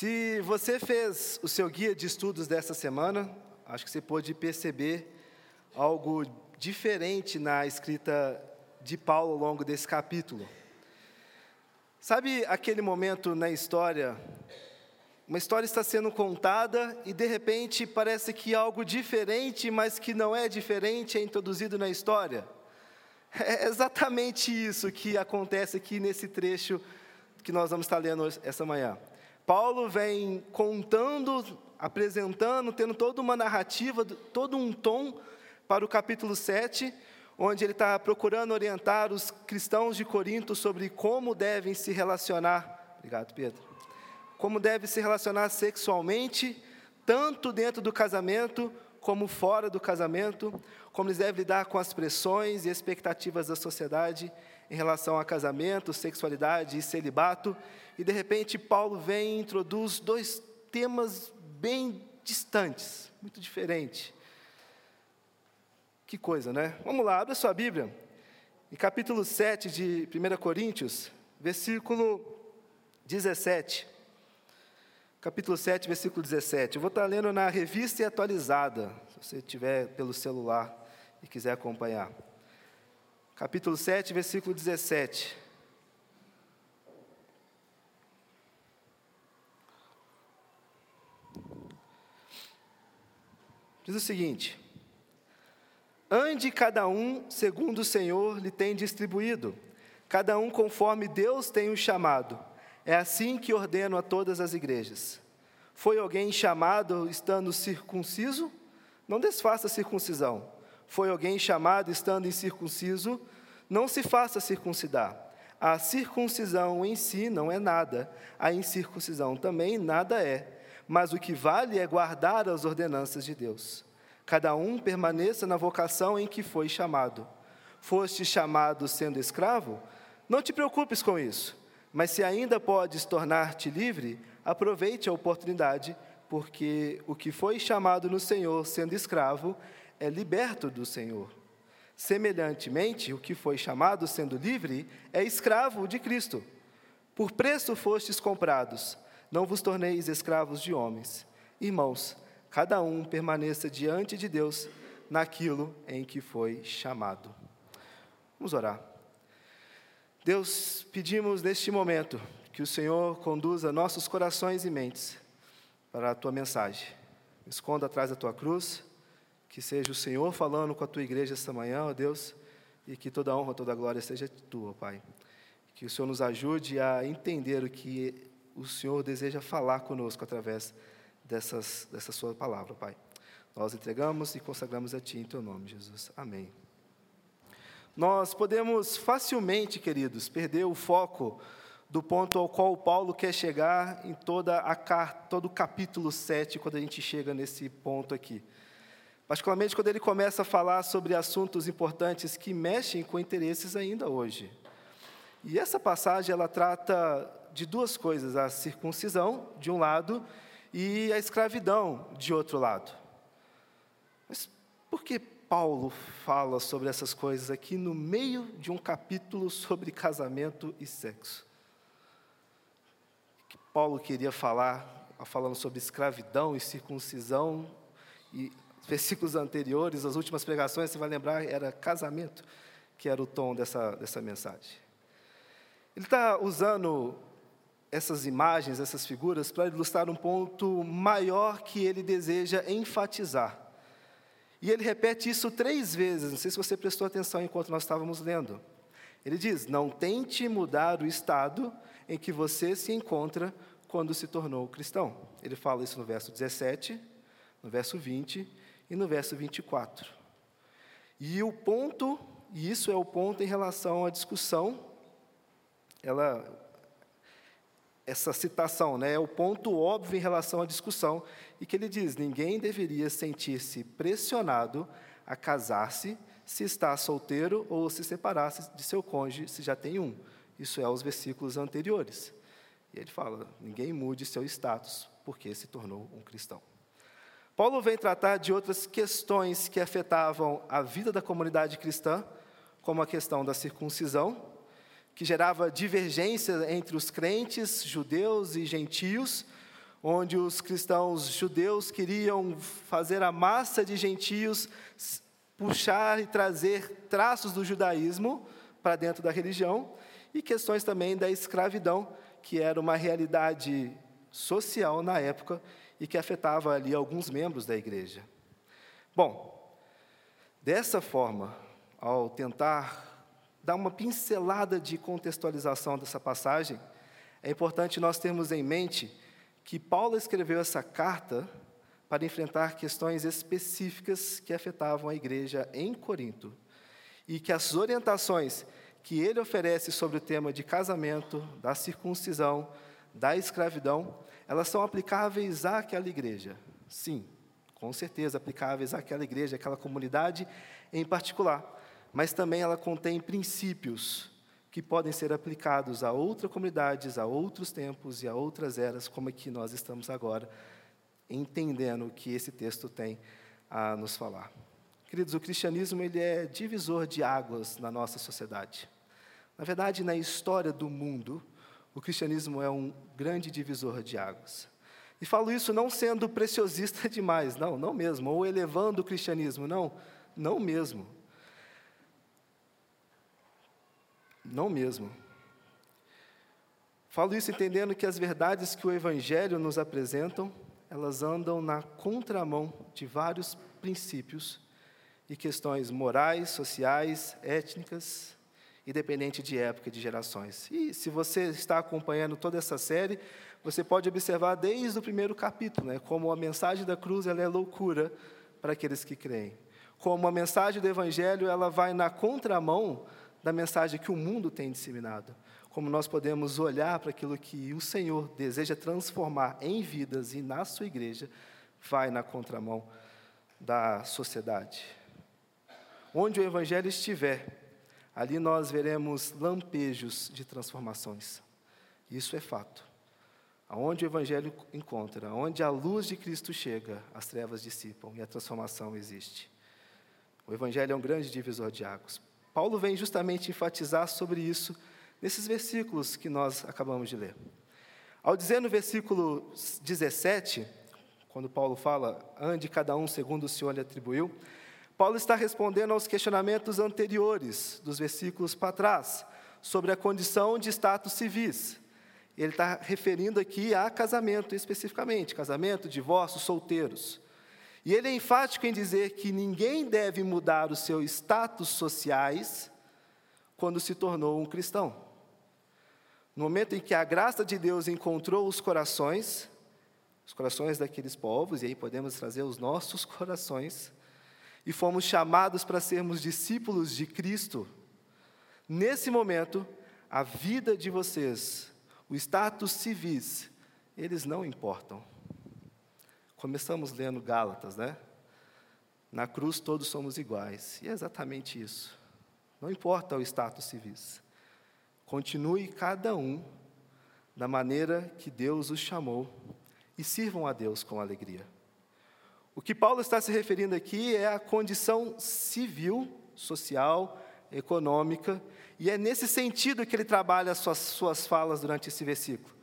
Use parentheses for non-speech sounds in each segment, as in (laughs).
Se você fez o seu guia de estudos dessa semana, acho que você pôde perceber algo diferente na escrita de Paulo ao longo desse capítulo. Sabe aquele momento na história? Uma história está sendo contada e de repente parece que algo diferente, mas que não é diferente, é introduzido na história. É exatamente isso que acontece aqui nesse trecho que nós vamos estar lendo essa manhã. Paulo vem contando, apresentando, tendo toda uma narrativa, todo um tom para o capítulo 7, onde ele está procurando orientar os cristãos de Corinto sobre como devem se relacionar. Obrigado, Pedro. Como devem se relacionar sexualmente, tanto dentro do casamento como fora do casamento, como eles devem lidar com as pressões e expectativas da sociedade em relação a casamento, sexualidade e celibato, e de repente Paulo vem e introduz dois temas bem distantes, muito diferentes. Que coisa, né? Vamos lá, abra sua Bíblia. Em capítulo 7 de 1 Coríntios, versículo 17. Capítulo 7, versículo 17. Eu vou estar lendo na revista e atualizada, se você tiver pelo celular e quiser acompanhar capítulo 7, versículo 17. Diz o seguinte: Ande cada um segundo o Senhor lhe tem distribuído, cada um conforme Deus tem o chamado. É assim que ordeno a todas as igrejas. Foi alguém chamado estando circunciso? Não desfaça a circuncisão foi alguém chamado estando incircunciso, não se faça circuncidar. A circuncisão em si não é nada, a incircuncisão também nada é, mas o que vale é guardar as ordenanças de Deus. Cada um permaneça na vocação em que foi chamado. Foste chamado sendo escravo? Não te preocupes com isso, mas se ainda podes tornar-te livre, aproveite a oportunidade, porque o que foi chamado no Senhor sendo escravo é liberto do Senhor. Semelhantemente, o que foi chamado sendo livre é escravo de Cristo. Por preço fostes comprados, não vos torneis escravos de homens. Irmãos, cada um permaneça diante de Deus naquilo em que foi chamado. Vamos orar. Deus, pedimos neste momento que o Senhor conduza nossos corações e mentes para a tua mensagem. Esconda atrás da tua cruz que seja o Senhor falando com a tua igreja esta manhã, ó Deus, e que toda honra, toda glória seja tua, Pai. Que o Senhor nos ajude a entender o que o Senhor deseja falar conosco através dessas, dessa sua palavra, Pai. Nós entregamos e consagramos a Ti em Teu nome, Jesus. Amém. Nós podemos facilmente, queridos, perder o foco do ponto ao qual Paulo quer chegar em toda a, todo o capítulo 7, quando a gente chega nesse ponto aqui. Particularmente quando ele começa a falar sobre assuntos importantes que mexem com interesses ainda hoje. E essa passagem ela trata de duas coisas: a circuncisão, de um lado, e a escravidão, de outro lado. Mas por que Paulo fala sobre essas coisas aqui no meio de um capítulo sobre casamento e sexo? que Paulo queria falar, falando sobre escravidão e circuncisão, e versículos anteriores, as últimas pregações, você vai lembrar, era casamento, que era o tom dessa, dessa mensagem. Ele está usando essas imagens, essas figuras, para ilustrar um ponto maior que ele deseja enfatizar. E ele repete isso três vezes, não sei se você prestou atenção enquanto nós estávamos lendo. Ele diz: Não tente mudar o estado em que você se encontra quando se tornou cristão. Ele fala isso no verso 17, no verso 20 e no verso 24. E o ponto, e isso é o ponto em relação à discussão, ela, essa citação né, é o ponto óbvio em relação à discussão, e que ele diz: ninguém deveria sentir-se pressionado a casar-se se está solteiro ou se separar de seu cônjuge se já tem um. Isso é os versículos anteriores. E ele fala: ninguém mude seu status porque se tornou um cristão. Paulo vem tratar de outras questões que afetavam a vida da comunidade cristã, como a questão da circuncisão, que gerava divergência entre os crentes judeus e gentios, onde os cristãos judeus queriam fazer a massa de gentios puxar e trazer traços do judaísmo para dentro da religião, e questões também da escravidão, que era uma realidade social na época e que afetava ali alguns membros da igreja. Bom, dessa forma, ao tentar dar uma pincelada de contextualização dessa passagem, é importante nós termos em mente que Paulo escreveu essa carta para enfrentar questões específicas que afetavam a igreja em Corinto e que as orientações que ele oferece sobre o tema de casamento, da circuncisão, da escravidão, elas são aplicáveis àquela igreja. Sim, com certeza aplicáveis àquela igreja, àquela comunidade em particular mas também ela contém princípios que podem ser aplicados a outras comunidades, a outros tempos e a outras eras, como é que nós estamos agora, entendendo o que esse texto tem a nos falar. Queridos, o cristianismo ele é divisor de águas na nossa sociedade. Na verdade, na história do mundo, o cristianismo é um grande divisor de águas. E falo isso não sendo preciosista (laughs) demais, não, não mesmo, ou elevando o cristianismo, não, não mesmo. Não mesmo. Falo isso entendendo que as verdades que o Evangelho nos apresentam, elas andam na contramão de vários princípios e questões morais, sociais, étnicas, independente de época e de gerações. E se você está acompanhando toda essa série, você pode observar desde o primeiro capítulo, né, como a mensagem da cruz ela é loucura para aqueles que creem. Como a mensagem do Evangelho ela vai na contramão da mensagem que o mundo tem disseminado. Como nós podemos olhar para aquilo que o Senhor deseja transformar em vidas e na sua igreja, vai na contramão da sociedade. Onde o Evangelho estiver, ali nós veremos lampejos de transformações. Isso é fato. Aonde o Evangelho encontra, onde a luz de Cristo chega, as trevas dissipam e a transformação existe. O Evangelho é um grande divisor de águas. Paulo vem justamente enfatizar sobre isso nesses versículos que nós acabamos de ler. Ao dizer no versículo 17, quando Paulo fala, ande cada um segundo o Senhor lhe atribuiu, Paulo está respondendo aos questionamentos anteriores, dos versículos para trás, sobre a condição de status civis. Ele está referindo aqui a casamento especificamente, casamento, divórcio, solteiros. E ele é enfático em dizer que ninguém deve mudar os seus status sociais quando se tornou um cristão. No momento em que a graça de Deus encontrou os corações, os corações daqueles povos, e aí podemos trazer os nossos (laughs) corações, e fomos chamados para sermos discípulos de Cristo, nesse momento, a vida de vocês, o status civis, eles não importam. Começamos lendo Gálatas, né? Na cruz todos somos iguais. E é exatamente isso. Não importa o status civis. Continue cada um da maneira que Deus os chamou e sirvam a Deus com alegria. O que Paulo está se referindo aqui é a condição civil, social, econômica, e é nesse sentido que ele trabalha as suas, suas falas durante esse versículo.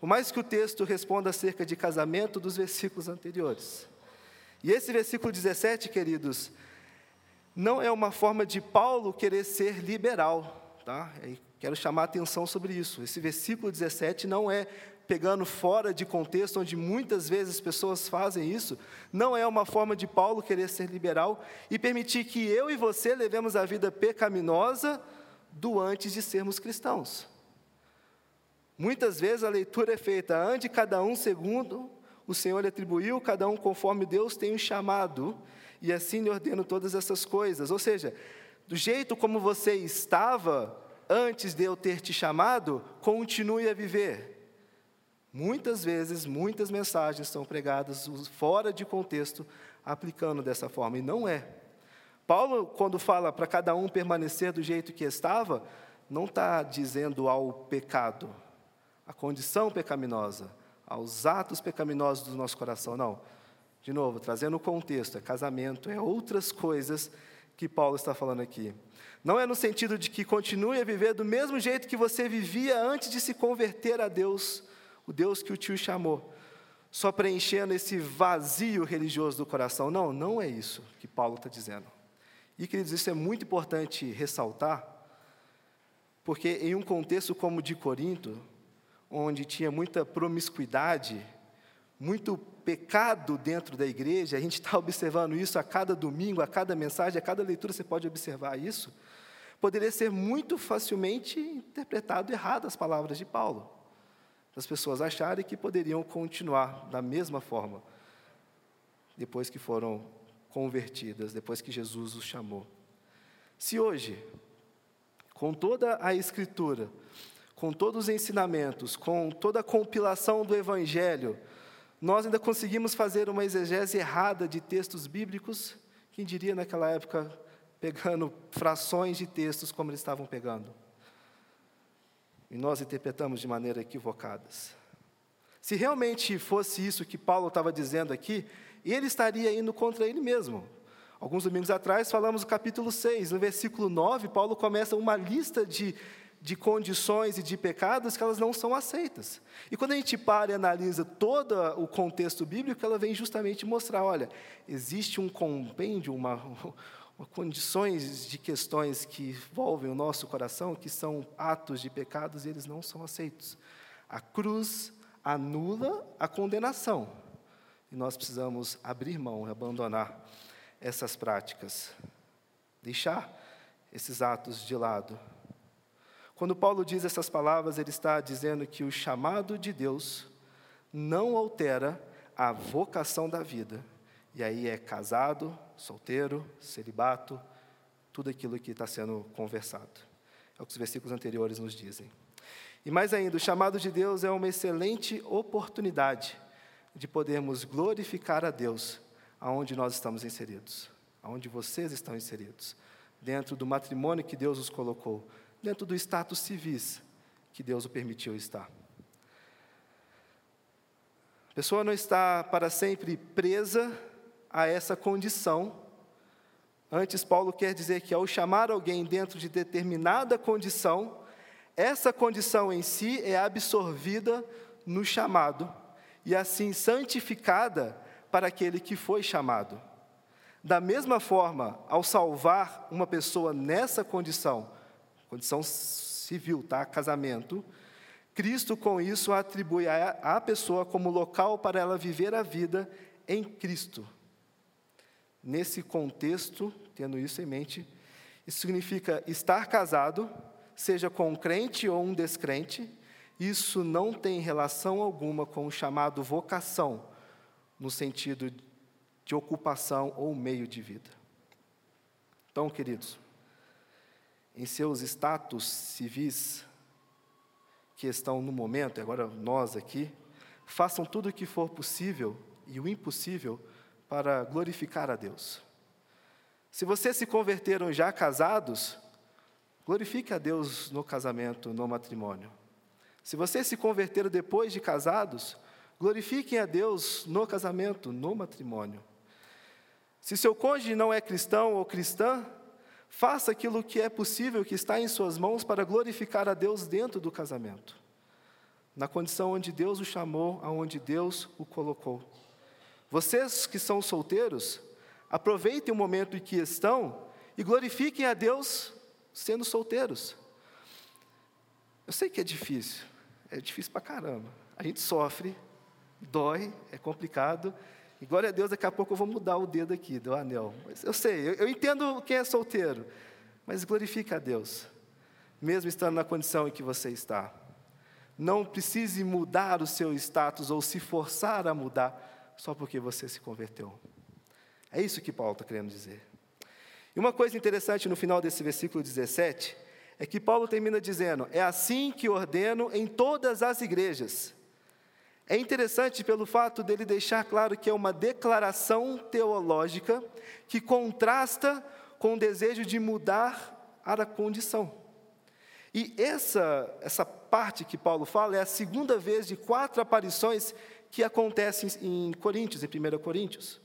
Por mais que o texto responda acerca de casamento dos versículos anteriores. E esse versículo 17, queridos, não é uma forma de Paulo querer ser liberal, tá? Quero chamar a atenção sobre isso. Esse versículo 17 não é pegando fora de contexto, onde muitas vezes pessoas fazem isso, não é uma forma de Paulo querer ser liberal e permitir que eu e você levemos a vida pecaminosa do antes de sermos cristãos. Muitas vezes a leitura é feita, ande cada um segundo o Senhor lhe atribuiu, cada um conforme Deus tem o chamado, e assim lhe ordeno todas essas coisas. Ou seja, do jeito como você estava antes de eu ter te chamado, continue a viver. Muitas vezes, muitas mensagens são pregadas fora de contexto, aplicando dessa forma, e não é. Paulo, quando fala para cada um permanecer do jeito que estava, não está dizendo ao pecado, a condição pecaminosa, aos atos pecaminosos do nosso coração. Não. De novo, trazendo o contexto, é casamento, é outras coisas que Paulo está falando aqui. Não é no sentido de que continue a viver do mesmo jeito que você vivia antes de se converter a Deus, o Deus que o tio chamou. só preenchendo esse vazio religioso do coração. Não, não é isso que Paulo está dizendo. E, queridos, isso é muito importante ressaltar, porque em um contexto como o de Corinto, onde tinha muita promiscuidade, muito pecado dentro da igreja, a gente está (laughs) observando isso a cada domingo, a cada mensagem, a cada leitura você pode observar isso, poderia ser muito facilmente interpretado errado as palavras de Paulo. As pessoas acharem que poderiam continuar da mesma forma, depois que foram convertidas, depois que Jesus os chamou. Se hoje, com toda a Escritura, com todos os ensinamentos, com toda a compilação do Evangelho, nós ainda conseguimos fazer uma exegese errada de textos bíblicos, quem diria naquela época, pegando frações de textos como eles estavam pegando. E nós interpretamos de maneira equivocadas. Se realmente fosse isso que Paulo estava dizendo aqui, ele estaria indo contra ele mesmo. Alguns domingos atrás falamos do capítulo 6, no versículo 9, Paulo começa uma lista de de condições e de pecados que elas não são aceitas. E quando a gente para e analisa todo o contexto bíblico, ela vem justamente mostrar, olha, existe um compêndio, uma, uma condições de questões que envolvem o nosso coração, que são atos de pecados e eles não são aceitos. A cruz anula a condenação. E nós precisamos abrir mão, abandonar essas práticas, deixar esses atos de lado quando Paulo diz essas palavras, ele está dizendo que o chamado de Deus não altera a vocação da vida. E aí é casado, solteiro, celibato, tudo aquilo que está sendo conversado. É o que os versículos anteriores nos dizem. E mais ainda, o chamado de Deus é uma excelente oportunidade de podermos glorificar a Deus aonde nós estamos inseridos, aonde vocês estão inseridos, dentro do matrimônio que Deus os colocou, dentro do status civis que Deus o permitiu estar. A pessoa não está para sempre presa a essa condição. Antes, Paulo quer dizer que ao chamar alguém dentro de determinada condição, essa condição em si é absorvida no chamado e assim santificada para aquele que foi chamado. Da mesma forma, ao salvar uma pessoa nessa condição, condição civil, tá? Casamento. Cristo, com isso, atribui à pessoa como local para ela viver a vida em Cristo. Nesse contexto, tendo isso em mente, isso significa estar casado, seja com um crente ou um descrente, isso não tem relação alguma com o chamado vocação, no sentido de ocupação ou meio de vida. Então, queridos, em seus status civis que estão no momento, agora nós aqui, façam tudo o que for possível e o impossível para glorificar a Deus. Se vocês se converteram já casados, glorifique a Deus no casamento, no matrimônio. Se vocês se converteram depois de casados, glorifiquem a Deus no casamento, no matrimônio. Se seu cônjuge não é cristão ou cristã, Faça aquilo que é possível, que está em suas mãos, para glorificar a Deus dentro do casamento, na condição onde Deus o chamou, aonde Deus o colocou. Vocês que são solteiros, aproveitem o momento em que estão e glorifiquem a Deus sendo solteiros. Eu sei que é difícil, é difícil pra caramba. A gente sofre, dói, é complicado, e glória a Deus, daqui a pouco eu vou mudar o dedo aqui do anel. Mas eu sei, eu, eu entendo quem é solteiro, mas glorifique a Deus, mesmo estando na condição em que você está. Não precise mudar o seu status ou se forçar a mudar só porque você se converteu. É isso que Paulo está querendo dizer. E uma coisa interessante no final desse versículo 17 é que Paulo termina dizendo: É assim que ordeno em todas as igrejas. É interessante pelo fato dele deixar claro que é uma declaração teológica que contrasta com o desejo de mudar a condição. E essa, essa parte que Paulo fala é a segunda vez de quatro aparições que acontecem em Coríntios, em 1 Coríntios.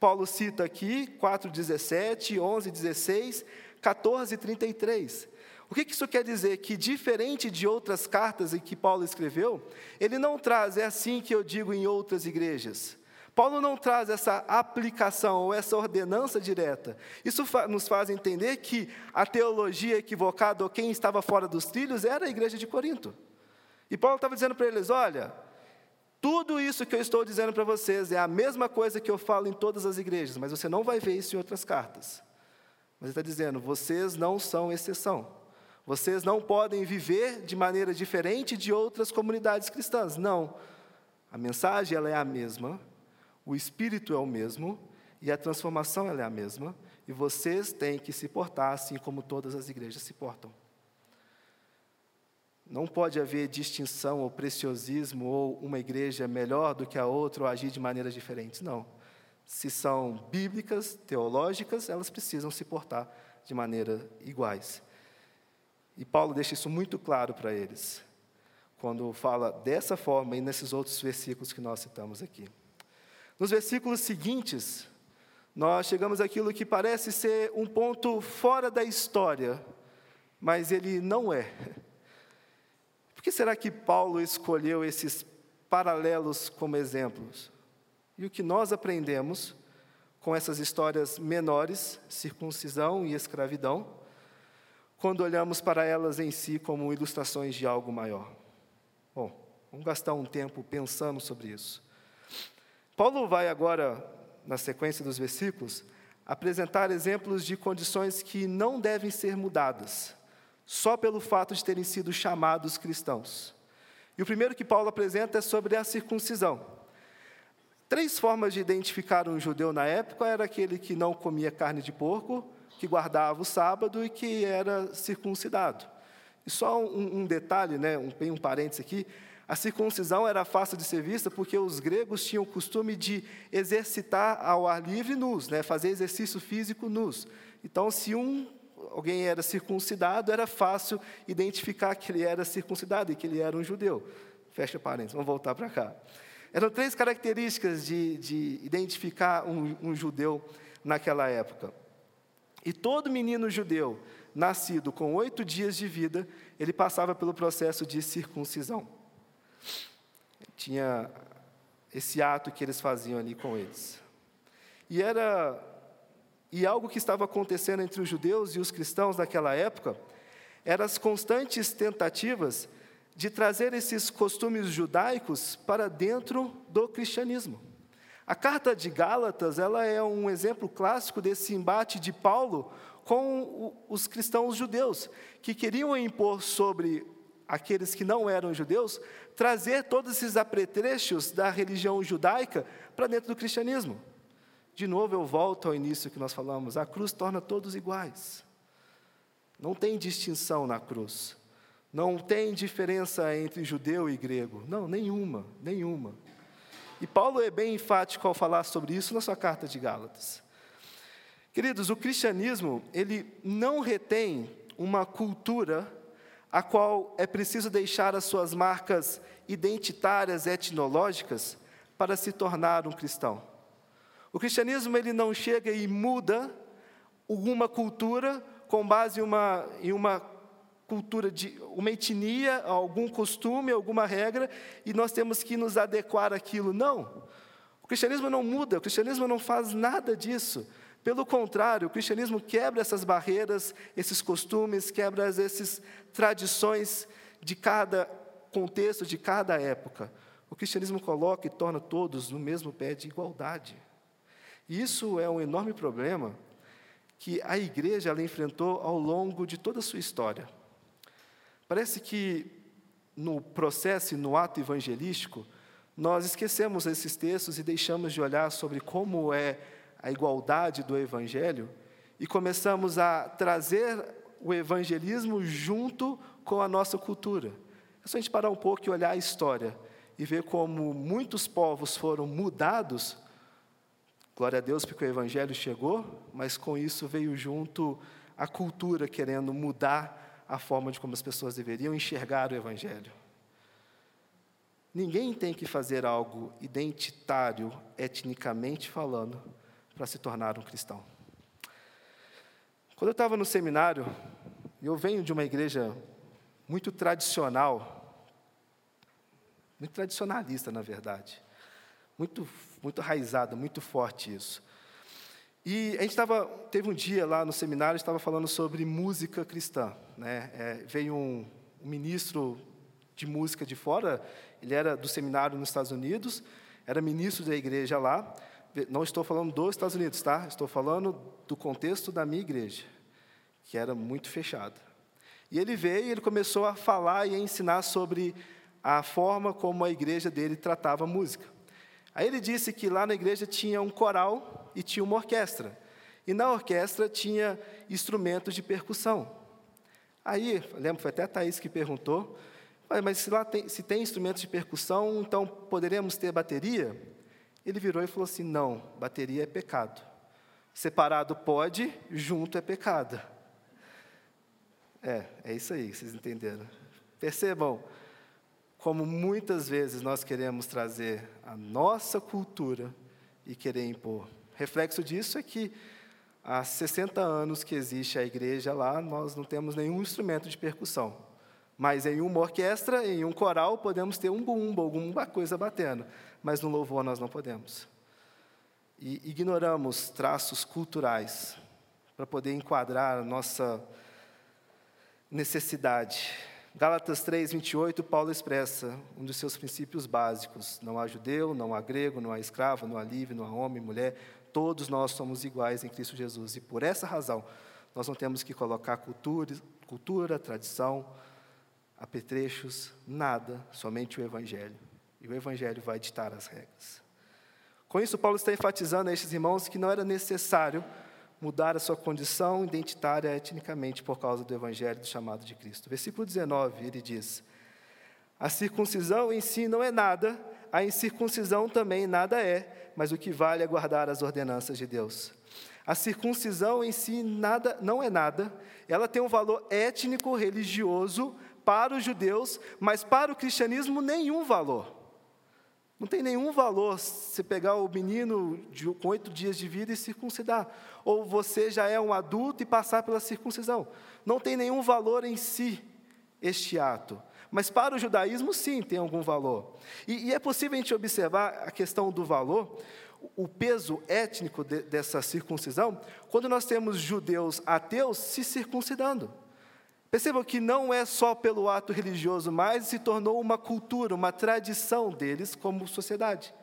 Paulo cita aqui 4,17, 11, 16, 14 e 33. O que isso quer dizer? Que, diferente de outras cartas em que Paulo escreveu, ele não traz, é assim que eu digo em outras igrejas. Paulo não traz essa aplicação ou essa ordenança direta. Isso nos faz entender que a teologia equivocada ou quem estava fora dos trilhos era a igreja de Corinto. E Paulo estava dizendo para eles: olha, tudo isso que eu estou dizendo para vocês é a mesma coisa que eu falo em todas as igrejas, mas você não vai ver isso em outras cartas. Mas ele está dizendo: vocês não são exceção. Vocês não podem viver de maneira diferente de outras comunidades cristãs. Não. A mensagem ela é a mesma, o espírito é o mesmo e a transformação ela é a mesma, e vocês têm que se portar assim como todas as igrejas se portam. Não pode haver distinção ou preciosismo ou uma igreja melhor do que a outra ou agir de maneiras diferentes, não. Se são bíblicas, teológicas, elas precisam se portar de maneira iguais. E Paulo deixa isso muito claro para eles, quando fala dessa forma e nesses outros versículos que nós citamos aqui. Nos versículos seguintes, nós chegamos àquilo que parece ser um ponto fora da história, mas ele não é. Por que será que Paulo escolheu esses paralelos como exemplos? E o que nós aprendemos com essas histórias menores, circuncisão e escravidão, quando olhamos para elas em si como ilustrações de algo maior? Bom, vamos gastar um tempo pensando sobre isso. Paulo vai agora, na sequência dos versículos, apresentar exemplos de condições que não devem ser mudadas, só pelo fato de terem sido chamados cristãos. E o primeiro que Paulo apresenta é sobre a circuncisão. Três formas de identificar um judeu na época era aquele que não comia carne de porco, que guardava o sábado e que era circuncidado. E só um, um detalhe, né, um, um parênteses aqui, a circuncisão era fácil de ser vista porque os gregos tinham o costume de exercitar ao ar livre nus, né, fazer exercício físico nus. Então, se um alguém era circuncidado, era fácil identificar que ele era circuncidado e que ele era um judeu. Fecha parênteses, vamos voltar para cá. Eram três características de, de identificar um, um judeu naquela época. E todo menino judeu nascido com oito dias de vida, ele passava pelo processo de circuncisão. Tinha esse ato que eles faziam ali com eles. E era e algo que estava acontecendo entre os judeus e os cristãos naquela época eram as constantes tentativas de trazer esses costumes judaicos para dentro do cristianismo. A carta de Gálatas, ela é um exemplo clássico desse embate de Paulo com os cristãos judeus, que queriam impor sobre aqueles que não eram judeus, trazer todos esses apetrechos da religião judaica para dentro do cristianismo. De novo, eu volto ao início que nós falamos: a cruz torna todos iguais. Não tem distinção na cruz. Não tem diferença entre judeu e grego. Não, nenhuma, nenhuma. E Paulo é bem enfático ao falar sobre isso na sua carta de Gálatas. Queridos, o cristianismo, ele não retém uma cultura a qual é preciso deixar as suas marcas identitárias etnológicas para se tornar um cristão. O cristianismo ele não chega e muda uma cultura com base em uma, em uma cultura de uma etnia, algum costume, alguma regra, e nós temos que nos adequar àquilo. Não. O cristianismo não muda, o cristianismo não faz nada disso. Pelo contrário, o cristianismo quebra essas barreiras, esses costumes, quebra essas tradições de cada contexto, de cada época. O cristianismo coloca e torna todos no mesmo pé de igualdade. Isso é um enorme problema que a igreja ela enfrentou ao longo de toda a sua história. Parece que no processo e no ato evangelístico, nós esquecemos esses textos e deixamos de olhar sobre como é a igualdade do Evangelho e começamos a trazer o evangelismo junto com a nossa cultura. É só a gente parar um pouco e olhar a história e ver como muitos povos foram mudados. Glória a Deus porque o Evangelho chegou, mas com isso veio junto a cultura querendo mudar a forma de como as pessoas deveriam enxergar o Evangelho. Ninguém tem que fazer algo identitário, etnicamente falando, para se tornar um cristão. Quando eu estava no seminário, eu venho de uma igreja muito tradicional, muito tradicionalista, na verdade. Muito, muito raizada, muito forte isso. E a gente estava, teve um dia lá no seminário, estava falando sobre música cristã. Né? É, veio um, um ministro de música de fora, ele era do seminário nos Estados Unidos, era ministro da igreja lá. Não estou falando dos Estados Unidos, tá? Estou falando do contexto da minha igreja, que era muito fechada. E ele veio e ele começou a falar e a ensinar sobre a forma como a igreja dele tratava a música. Aí ele disse que lá na igreja tinha um coral e tinha uma orquestra. E na orquestra tinha instrumentos de percussão. Aí, lembro, foi até a Thaís que perguntou, mas se lá tem, se tem instrumentos de percussão, então poderemos ter bateria? Ele virou e falou assim: não, bateria é pecado. Separado pode, junto é pecado. É, é isso aí, vocês entenderam. Percebam como muitas vezes nós queremos trazer a nossa cultura e querer impor. Reflexo disso é que há 60 anos que existe a igreja lá, nós não temos nenhum instrumento de percussão. Mas em uma orquestra, em um coral, podemos ter um bumbo, alguma coisa batendo. Mas no louvor nós não podemos. E ignoramos traços culturais para poder enquadrar a nossa necessidade. Gálatas 3, 28, Paulo expressa um dos seus princípios básicos: não há judeu, não há grego, não há escravo, não há livre, não há homem, mulher, todos nós somos iguais em Cristo Jesus. E por essa razão, nós não temos que colocar cultura, cultura tradição, apetrechos, nada, somente o Evangelho. E o Evangelho vai ditar as regras. Com isso, Paulo está enfatizando a estes irmãos que não era necessário mudar a sua condição identitária etnicamente por causa do Evangelho do chamado de Cristo. Versículo 19, ele diz: A circuncisão em si não é nada, a incircuncisão também nada é, mas o que vale é guardar as ordenanças de Deus. A circuncisão em si nada, não é nada, ela tem um valor étnico, religioso, para os judeus, mas para o cristianismo nenhum valor. Não tem nenhum valor se pegar o menino de, com oito dias de vida e circuncidar. Ou você já é um adulto e passar pela circuncisão. Não tem nenhum valor em si este ato. Mas para o judaísmo, sim, tem algum valor. E, e é possível a gente observar a questão do valor, o peso étnico de, dessa circuncisão, quando nós temos judeus ateus se circuncidando. Percebam que não é só pelo ato religioso, mas se tornou uma cultura, uma tradição deles como sociedade,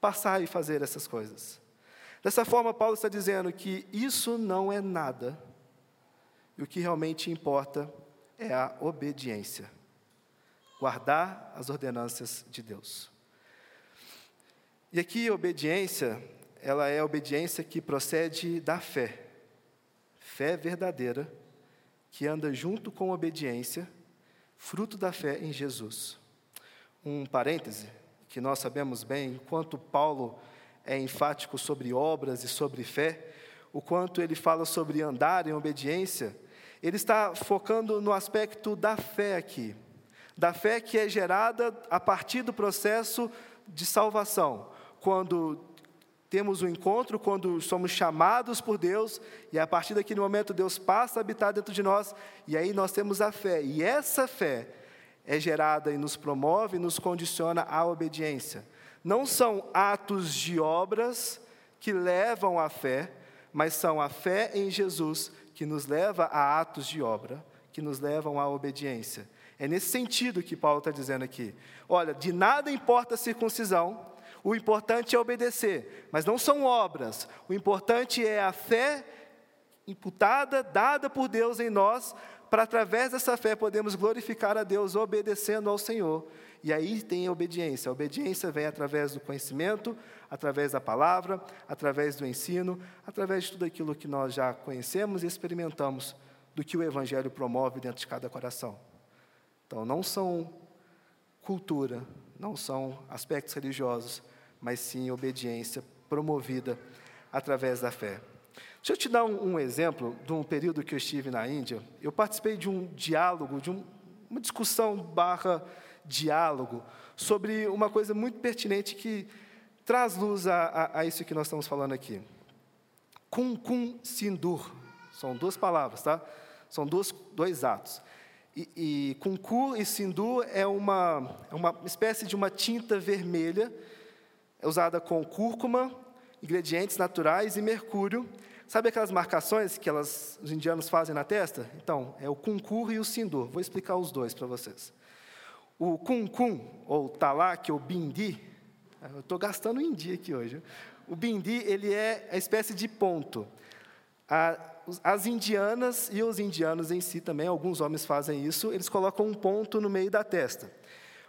passar e fazer essas coisas. Dessa forma, Paulo está dizendo que isso não é nada, e o que realmente importa é a obediência, guardar as ordenanças de Deus. E aqui, obediência, ela é a obediência que procede da fé, fé verdadeira que anda junto com obediência, fruto da fé em Jesus. Um parêntese, que nós sabemos bem, enquanto Paulo é enfático sobre obras e sobre fé, o quanto ele fala sobre andar em obediência, ele está focando no aspecto da fé aqui, da fé que é gerada a partir do processo de salvação, quando temos um encontro quando somos chamados por Deus, e a partir daquele momento Deus passa a habitar dentro de nós, e aí nós temos a fé. E essa fé é gerada e nos promove, nos condiciona à obediência. Não são atos de obras que levam à fé, mas são a fé em Jesus que nos leva a atos de obra, que nos levam à obediência. É nesse sentido que Paulo está dizendo aqui. Olha, de nada importa a circuncisão, o importante é obedecer, mas não são obras. O importante é a fé imputada, dada por Deus em nós, para através dessa fé podermos glorificar a Deus obedecendo ao Senhor. E aí tem a obediência. A obediência vem através do conhecimento, através da palavra, através do ensino, através de tudo aquilo que nós já conhecemos e experimentamos do que o Evangelho promove dentro de cada coração. Então, não são cultura, não são aspectos religiosos, mas sim obediência promovida através da fé. Deixa eu te dar um, um, exemplo de um período que eu estive na Índia. Eu participei de um diálogo, de um, uma discussão barra diálogo sobre uma coisa muito pertinente que traz luz a, a, a isso que nós estamos falando aqui. Kum Kum Sindur. São duas palavras, tá? São dois, dois atos. E, kunku e sindu é uma, é uma espécie de uma tinta vermelha, é usada com cúrcuma, ingredientes naturais e mercúrio. Sabe aquelas marcações que elas, os indianos fazem na testa? Então, é o kunku e o sindu. Vou explicar os dois para vocês. O kunkun, ou talak, ou bindi, eu estou gastando indi aqui hoje. O bindi, ele é a espécie de ponto. A, as indianas e os indianos em si também, alguns homens fazem isso, eles colocam um ponto no meio da testa.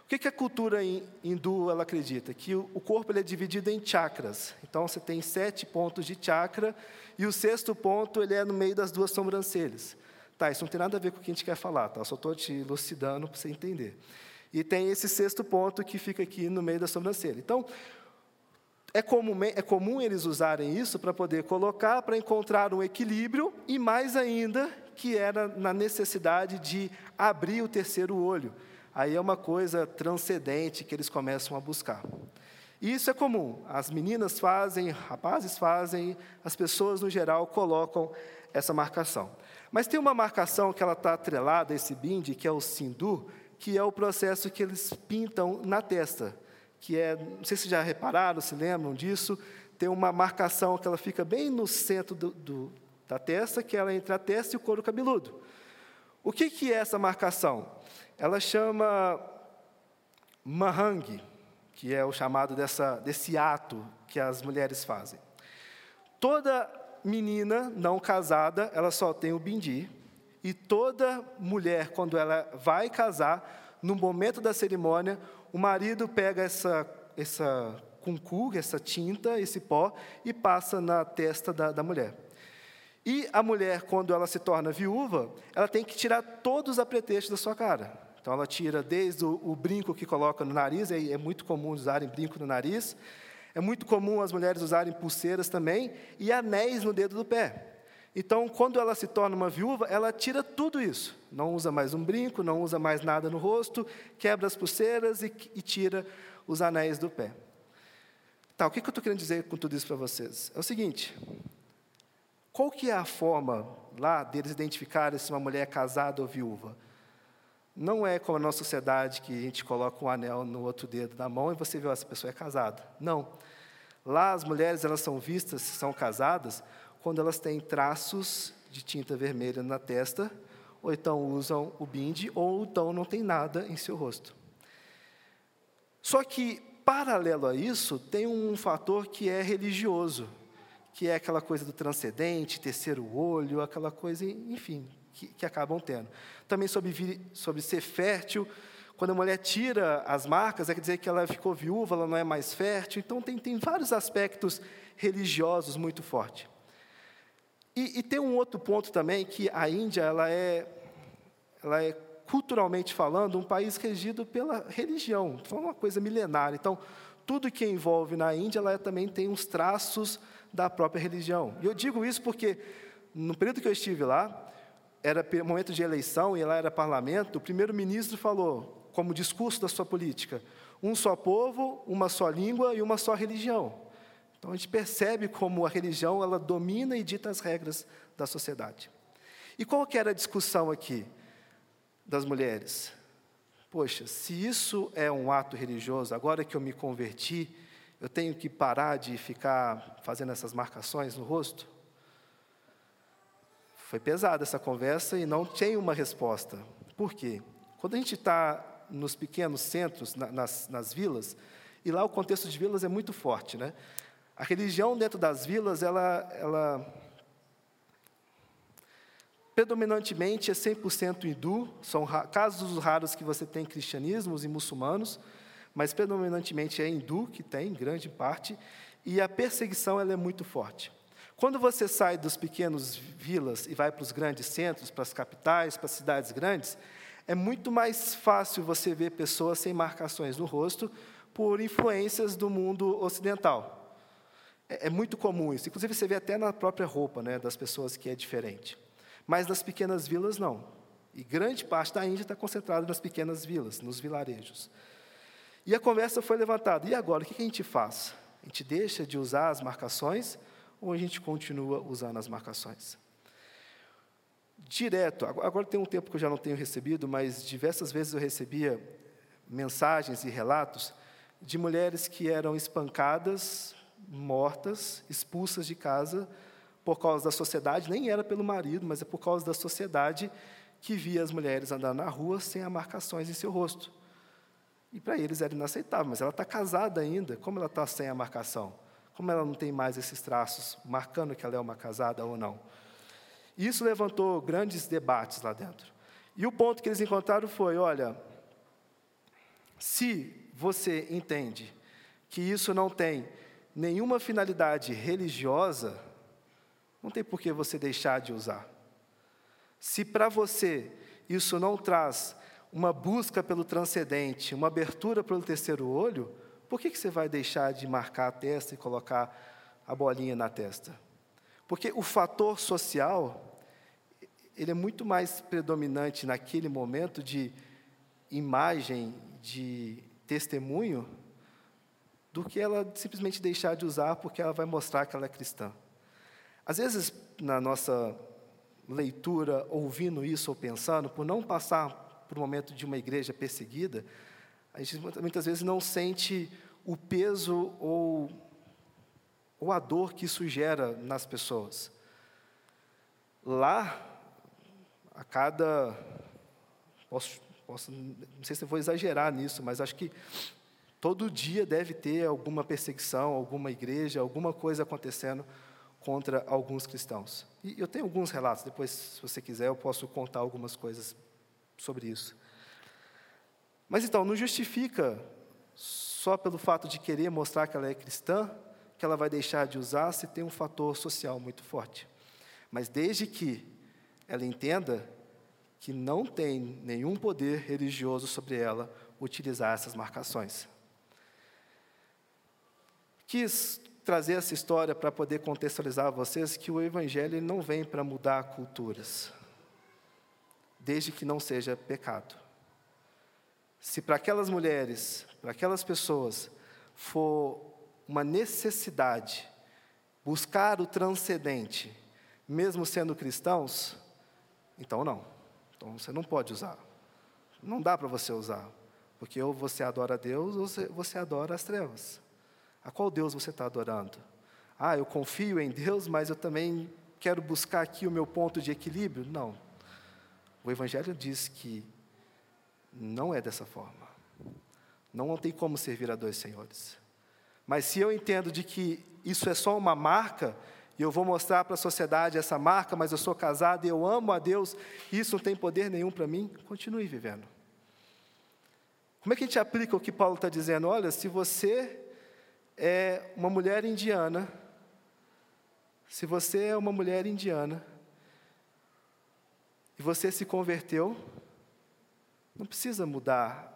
O que, que a cultura hindu ela acredita? Que o corpo ele é dividido em chakras. Então você tem sete pontos de chakra e o sexto ponto ele é no meio das duas sobrancelhas. Tá, isso não tem nada a ver com o que a gente quer falar, tá? Só estou te elucidando para você entender. E tem esse sexto ponto que fica aqui no meio da sobrancelha. Então, é comum, é comum eles usarem isso para poder colocar, para encontrar um equilíbrio, e mais ainda, que era na necessidade de abrir o terceiro olho. Aí é uma coisa transcendente que eles começam a buscar. E isso é comum. As meninas fazem, rapazes fazem, as pessoas no geral colocam essa marcação. Mas tem uma marcação que ela está atrelada a esse binde, que é o sindu, que é o processo que eles pintam na testa que é, não sei se já repararam, se lembram disso, tem uma marcação que ela fica bem no centro do, do, da testa, que ela é entre a testa e o couro cabeludo. O que, que é essa marcação? Ela chama mahang, que é o chamado dessa, desse ato que as mulheres fazem. Toda menina não casada, ela só tem o bindi, e toda mulher, quando ela vai casar, no momento da cerimônia, o marido pega essa, essa kunku, essa tinta, esse pó, e passa na testa da, da mulher. E a mulher, quando ela se torna viúva, ela tem que tirar todos os apetrechos da sua cara. Então, ela tira desde o, o brinco que coloca no nariz, é, é muito comum usarem brinco no nariz, é muito comum as mulheres usarem pulseiras também, e anéis no dedo do pé. Então, quando ela se torna uma viúva, ela tira tudo isso. Não usa mais um brinco, não usa mais nada no rosto, quebra as pulseiras e, e tira os anéis do pé. Tá, o que, que eu estou querendo dizer com tudo isso para vocês? É o seguinte: qual que é a forma lá deles identificarem se uma mulher é casada ou viúva? Não é como a nossa sociedade que a gente coloca um anel no outro dedo da mão e você vê, oh, essa pessoa é casada. Não. Lá as mulheres elas são vistas, são casadas, quando elas têm traços de tinta vermelha na testa, ou então usam o binde, ou então não tem nada em seu rosto. Só que, paralelo a isso, tem um fator que é religioso, que é aquela coisa do transcendente, terceiro olho, aquela coisa, enfim, que, que acabam tendo. Também sobre, sobre ser fértil, quando a mulher tira as marcas, é quer dizer que ela ficou viúva, ela não é mais fértil. Então, tem, tem vários aspectos religiosos muito fortes. E, e, tem um outro ponto também que a Índia ela é, ela é culturalmente falando um país regido pela religião, foi uma coisa milenária. Então tudo que envolve na Índia ela também tem uns traços da própria religião. E eu digo isso porque no período que eu estive lá era momento de eleição e lá era parlamento. O primeiro-ministro falou como discurso da sua política: um só povo, uma só língua e uma só religião. Então a gente percebe como a religião ela domina e dita as regras da sociedade. E qual que era a discussão aqui das mulheres? Poxa, se isso é um ato religioso, agora que eu me converti, eu tenho que parar de ficar fazendo essas marcações no rosto? Foi pesada essa conversa e não tem uma resposta. Por quê? Quando a gente está nos pequenos centros, nas, nas vilas, e lá o contexto de vilas é muito forte, né? A religião dentro das vilas, ela, ela predominantemente é 100% hindu, são casos raros que você tem cristianismos e muçulmanos, mas predominantemente é hindu que tem, grande parte, e a perseguição ela é muito forte. Quando você sai dos pequenos vilas e vai para os grandes centros, para as capitais, para as cidades grandes, é muito mais fácil você ver pessoas sem marcações no rosto por influências do mundo ocidental. É, é, muito comum isso. Inclusive, você vê até na própria roupa né, das pessoas que é diferente. Mas nas pequenas vilas, não. E grande parte da Índia está concentrada nas pequenas vilas, nos vilarejos. E a conversa foi levantada. E agora, o que a gente faz? A gente deixa de usar as marcações ou a gente continua usando as marcações? direto, agora tem um tempo que eu já não tenho recebido, mas diversas vezes eu recebia mensagens e relatos de mulheres que eram espancadas, mortas, expulsas de casa por causa da sociedade, nem era pelo marido, mas é por causa da sociedade que via as mulheres andando na rua sem marcações em seu rosto. E para eles era inaceitável, mas ela está casada ainda, como ela está sem a marcação? Como ela não tem mais esses traços marcando que ela é uma casada ou não? Isso levantou grandes debates lá dentro. E o ponto que eles encontraram foi: olha, se você entende que isso não tem nenhuma finalidade religiosa, não tem por que você deixar de usar. Se para você isso não traz uma busca pelo transcendente, uma abertura pelo terceiro olho, por que, que você vai deixar de marcar a testa e colocar a bolinha na testa? Porque o fator social, ele é muito mais predominante naquele momento de imagem, de testemunho, do que ela simplesmente deixar de usar porque ela vai mostrar que ela é cristã. Às vezes, na nossa leitura, ouvindo isso ou pensando, por não passar por um momento de uma igreja perseguida, a gente muitas vezes não sente o peso ou, ou a dor que isso gera nas pessoas. Lá, a cada. Posso, posso, não sei se eu vou exagerar nisso, mas acho que todo dia deve ter alguma perseguição, alguma igreja, alguma coisa acontecendo contra alguns cristãos. E eu tenho alguns relatos, depois, se você quiser, eu posso contar algumas coisas sobre isso. Mas então, não justifica só pelo fato de querer mostrar que ela é cristã, que ela vai deixar de usar se tem um fator social muito forte. Mas desde que ela entenda que não tem nenhum poder religioso sobre ela utilizar essas marcações. Quis trazer essa história para poder contextualizar a vocês que o Evangelho não vem para mudar culturas, desde que não seja pecado. Se para aquelas mulheres, para aquelas pessoas, for uma necessidade buscar o transcendente, mesmo sendo cristãos, então não. Então você não pode usar. Não dá para você usar. Porque ou você adora Deus ou você adora as trevas. A qual Deus você está adorando? Ah, eu confio em Deus, mas eu também quero buscar aqui o meu ponto de equilíbrio? Não. O Evangelho diz que não é dessa forma. Não tem como servir a dois senhores. Mas se eu entendo de que isso é só uma marca, e eu vou mostrar para a sociedade essa marca, mas eu sou casado e eu amo a Deus, isso não tem poder nenhum para mim, continue vivendo. Como é que a gente aplica o que Paulo está dizendo? Olha, se você é uma mulher indiana, se você é uma mulher indiana, e você se converteu, não precisa mudar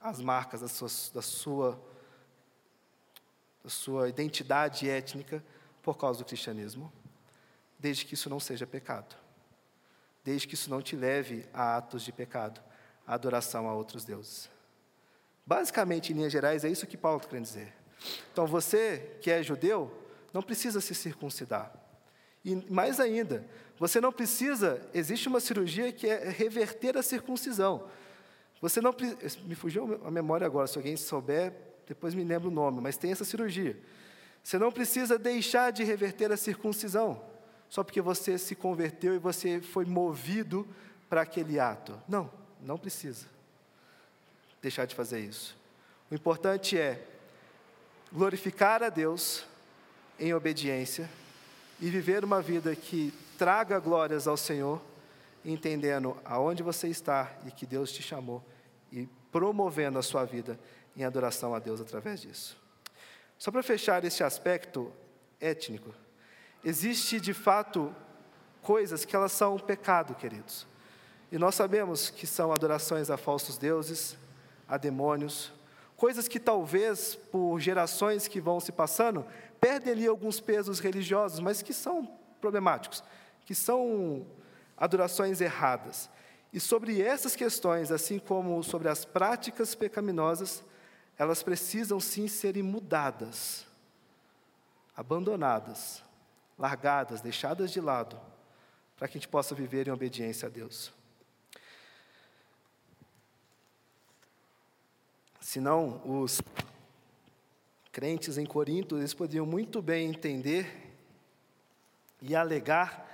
as marcas da sua, da sua, da sua identidade étnica por causa do cristianismo, desde que isso não seja pecado, desde que isso não te leve a atos de pecado, a adoração a outros deuses. Basicamente, em linhas gerais, é isso que Paulo está querendo dizer. Então, você que é judeu, não precisa se circuncidar. E mais ainda, você não precisa, existe uma cirurgia que é reverter a circuncisão. Você não me fugiu a memória agora, se alguém souber, depois me lembra o nome, mas tem essa cirurgia. Você não precisa deixar de reverter a circuncisão, só porque você se converteu e você foi movido para aquele ato. Não, não precisa deixar de fazer isso. O importante é glorificar a Deus em obediência e viver uma vida que traga glórias ao Senhor, entendendo aonde você está e que Deus te chamou e promovendo a sua vida em adoração a Deus através disso. Só para fechar este aspecto étnico, existe de fato coisas que elas são um pecado, queridos. E nós sabemos que são adorações a falsos deuses, a demônios, coisas que talvez por gerações que vão se passando perdem ali alguns pesos religiosos, mas que são problemáticos, que são adorações erradas. E sobre essas questões, assim como sobre as práticas pecaminosas, elas precisam sim serem mudadas, abandonadas, largadas, deixadas de lado, para que a gente possa viver em obediência a Deus. Senão, os crentes em Corinto, eles podiam muito bem entender e alegar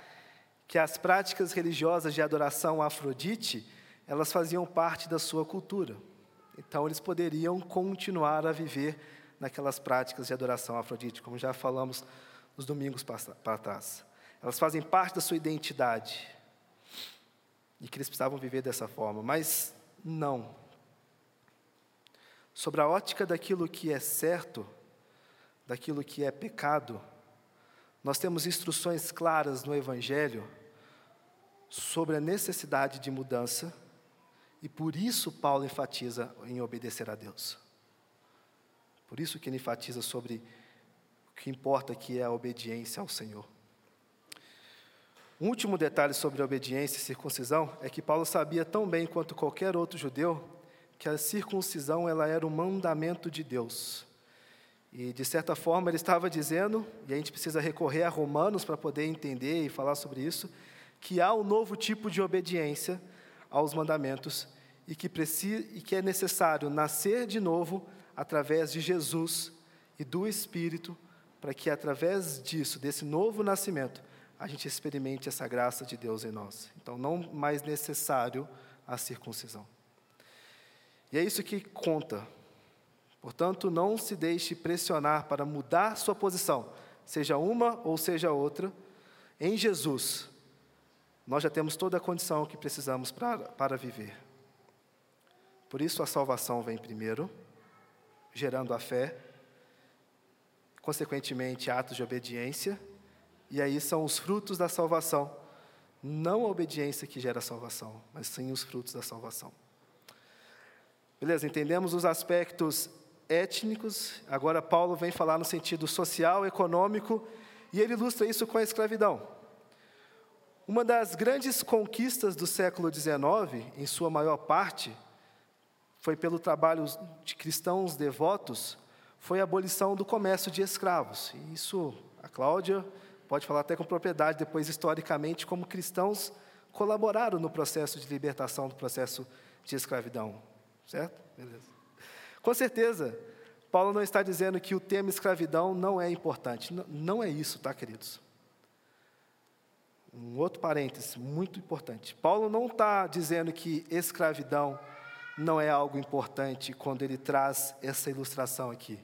que as práticas religiosas de adoração a Afrodite, elas faziam parte da sua cultura. Então, eles poderiam continuar a viver naquelas práticas de adoração a Afrodite, como já falamos nos domingos para trás. Elas fazem parte da sua identidade. E que eles precisavam viver dessa forma, mas não. Sobre a ótica daquilo que é certo, daquilo que é pecado, nós temos instruções claras no Evangelho sobre a necessidade de mudança, e por isso Paulo enfatiza em obedecer a Deus. Por isso que ele enfatiza sobre o que importa que é a obediência ao Senhor. Um último detalhe sobre a obediência e circuncisão é que Paulo sabia tão bem quanto qualquer outro judeu que a circuncisão ela era um mandamento de Deus. E, de certa forma, ele estava dizendo, e a gente precisa recorrer a Romanos para poder entender e falar sobre isso, que há um novo tipo de obediência aos mandamentos e que, precisa, e que é necessário nascer de novo através de Jesus e do Espírito, para que, através disso, desse novo nascimento, a gente experimente essa graça de Deus em nós. Então, não mais necessário a circuncisão. E é isso que conta Portanto, não se deixe pressionar para mudar sua posição, seja uma ou seja outra. Em Jesus, nós já temos toda a condição que precisamos para, para viver. Por isso, a salvação vem primeiro, gerando a fé, consequentemente, atos de obediência, e aí são os frutos da salvação, não a obediência que gera a salvação, mas sim os frutos da salvação. Beleza, entendemos os aspectos étnicos, agora Paulo vem falar no sentido social, econômico, e ele ilustra isso com a escravidão. Uma das grandes conquistas do século XIX, em sua maior parte, foi pelo trabalho de cristãos devotos, foi a abolição do comércio de escravos. E isso, a Cláudia pode falar até com propriedade, depois, historicamente, como cristãos colaboraram no processo de libertação do processo de escravidão. Certo? Beleza. Com certeza, Paulo não está dizendo que o tema escravidão não é importante. Não, é isso, tá, queridos? Um outro parêntese muito importante. Paulo não está dizendo que escravidão não é algo importante quando ele traz essa ilustração aqui.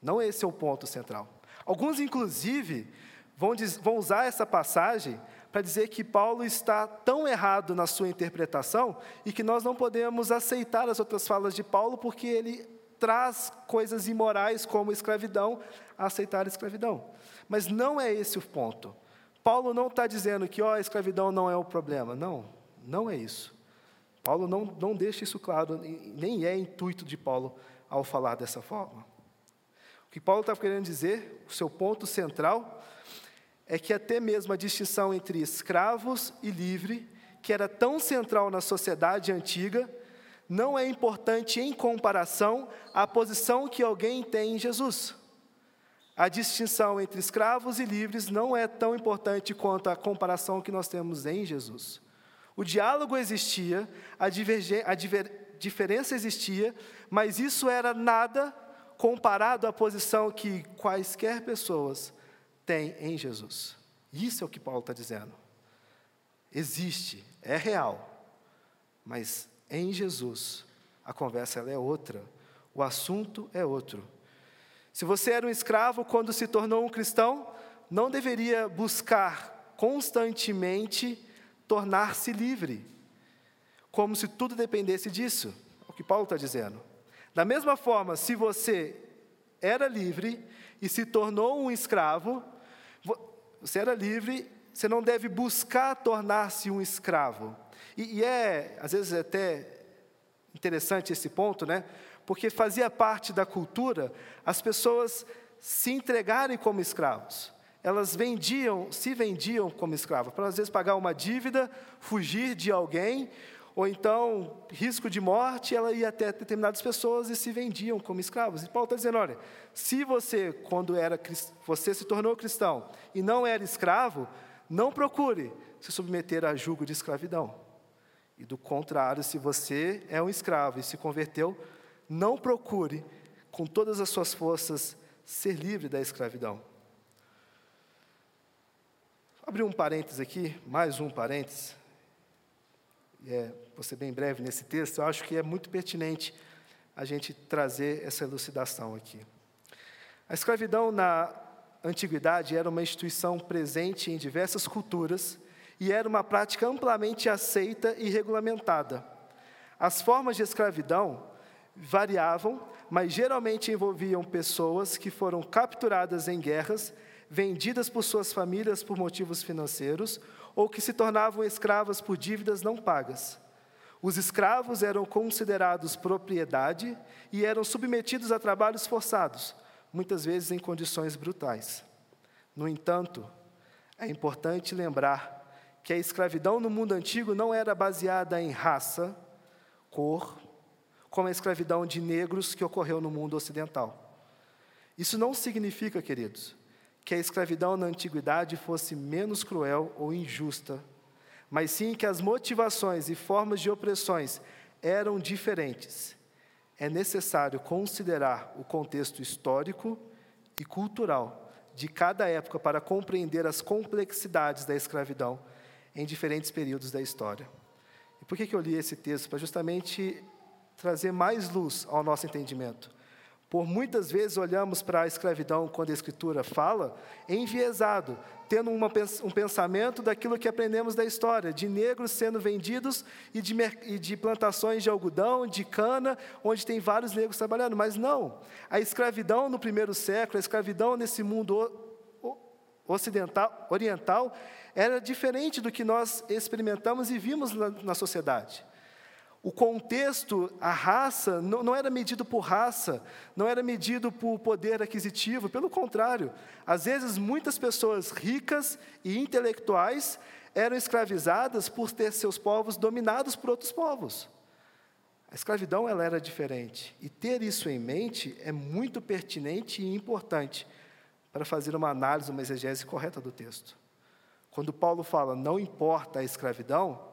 Não esse é o ponto central. Alguns, inclusive, vão, diz, vão usar essa passagem para dizer que Paulo está tão errado na sua interpretação e que nós não podemos aceitar as outras falas de Paulo porque ele traz coisas imorais como escravidão a aceitar a escravidão. Mas não é esse o ponto. Paulo não está dizendo que ó, a escravidão não é o problema. Não, não é isso. Paulo não, não deixa isso claro, nem é intuito de Paulo ao falar dessa forma. O que Paulo está querendo dizer, o seu ponto central, é que até mesmo a distinção entre escravos e livre, que era tão central na sociedade antiga, não é importante em comparação à posição que alguém tem em Jesus. A distinção entre escravos e livres não é tão importante quanto a comparação que nós temos em Jesus. O diálogo existia, a, a diferença existia, mas isso era nada comparado à posição que quaisquer pessoas tem em Jesus. Isso é o que Paulo está dizendo. Existe, é real, mas em Jesus a conversa é outra, o assunto é outro. Se você era um escravo quando se tornou um cristão, não deveria buscar constantemente tornar-se livre, como se tudo dependesse disso. É o que Paulo está dizendo. Da mesma forma, se você era livre e se tornou um escravo, você era livre, você não deve buscar tornar-se um escravo. E, e, é, às vezes, até interessante esse ponto, né? Porque fazia parte da cultura as pessoas se entregarem como escravos. Elas vendiam, se vendiam como escravos, para às vezes pagar uma dívida, fugir de alguém, ou então risco de morte, ela ia até determinadas pessoas e se vendiam como escravos. E Paulo está dizendo: olha, se você, quando era você se tornou cristão e não era escravo, não procure se submeter a julgo de escravidão. E do contrário, se você é um escravo e se converteu, não procure, com todas as suas forças, ser livre da escravidão. Vou abrir um parênteses aqui, mais um parênteses. É, vou ser bem breve nesse texto, eu acho que é muito pertinente a gente trazer essa elucidação aqui. A escravidão na antiguidade era uma instituição presente em diversas culturas e era uma prática amplamente aceita e regulamentada. As formas de escravidão variavam, mas geralmente envolviam pessoas que foram capturadas em guerras, vendidas por suas famílias por motivos financeiros ou que se tornavam escravas por dívidas não pagas. Os escravos eram considerados propriedade e eram submetidos a trabalhos forçados, muitas vezes em condições brutais. No entanto, é importante lembrar que a escravidão no mundo antigo não era baseada em raça, cor, como a escravidão de negros que ocorreu no mundo ocidental. Isso não significa, queridos, que a escravidão na antiguidade fosse menos cruel ou injusta, mas sim que as motivações e formas de opressões eram diferentes. É necessário considerar o contexto histórico e cultural de cada época para compreender as complexidades da escravidão em diferentes períodos da história. E por que, eu li esse texto? Para justamente trazer mais luz ao nosso entendimento. Por muitas vezes olhamos para a escravidão, quando a Escritura fala, enviesado, tendo uma, um pensamento daquilo que aprendemos da história, de negros sendo vendidos e de, e de plantações de algodão, de cana, onde tem vários negros trabalhando. Mas não, a escravidão no primeiro século, a escravidão nesse mundo ocidental, oriental, era diferente do que nós experimentamos e vimos na, na sociedade. O contexto, a raça, não, não, era medido por raça, não era medido por poder aquisitivo, pelo contrário. Às vezes, muitas pessoas ricas e intelectuais eram escravizadas por ter seus povos dominados por outros povos. A escravidão ela era diferente. E ter isso em mente é muito pertinente e importante para fazer uma análise, uma exegese correta do texto. Quando Paulo fala não importa a escravidão,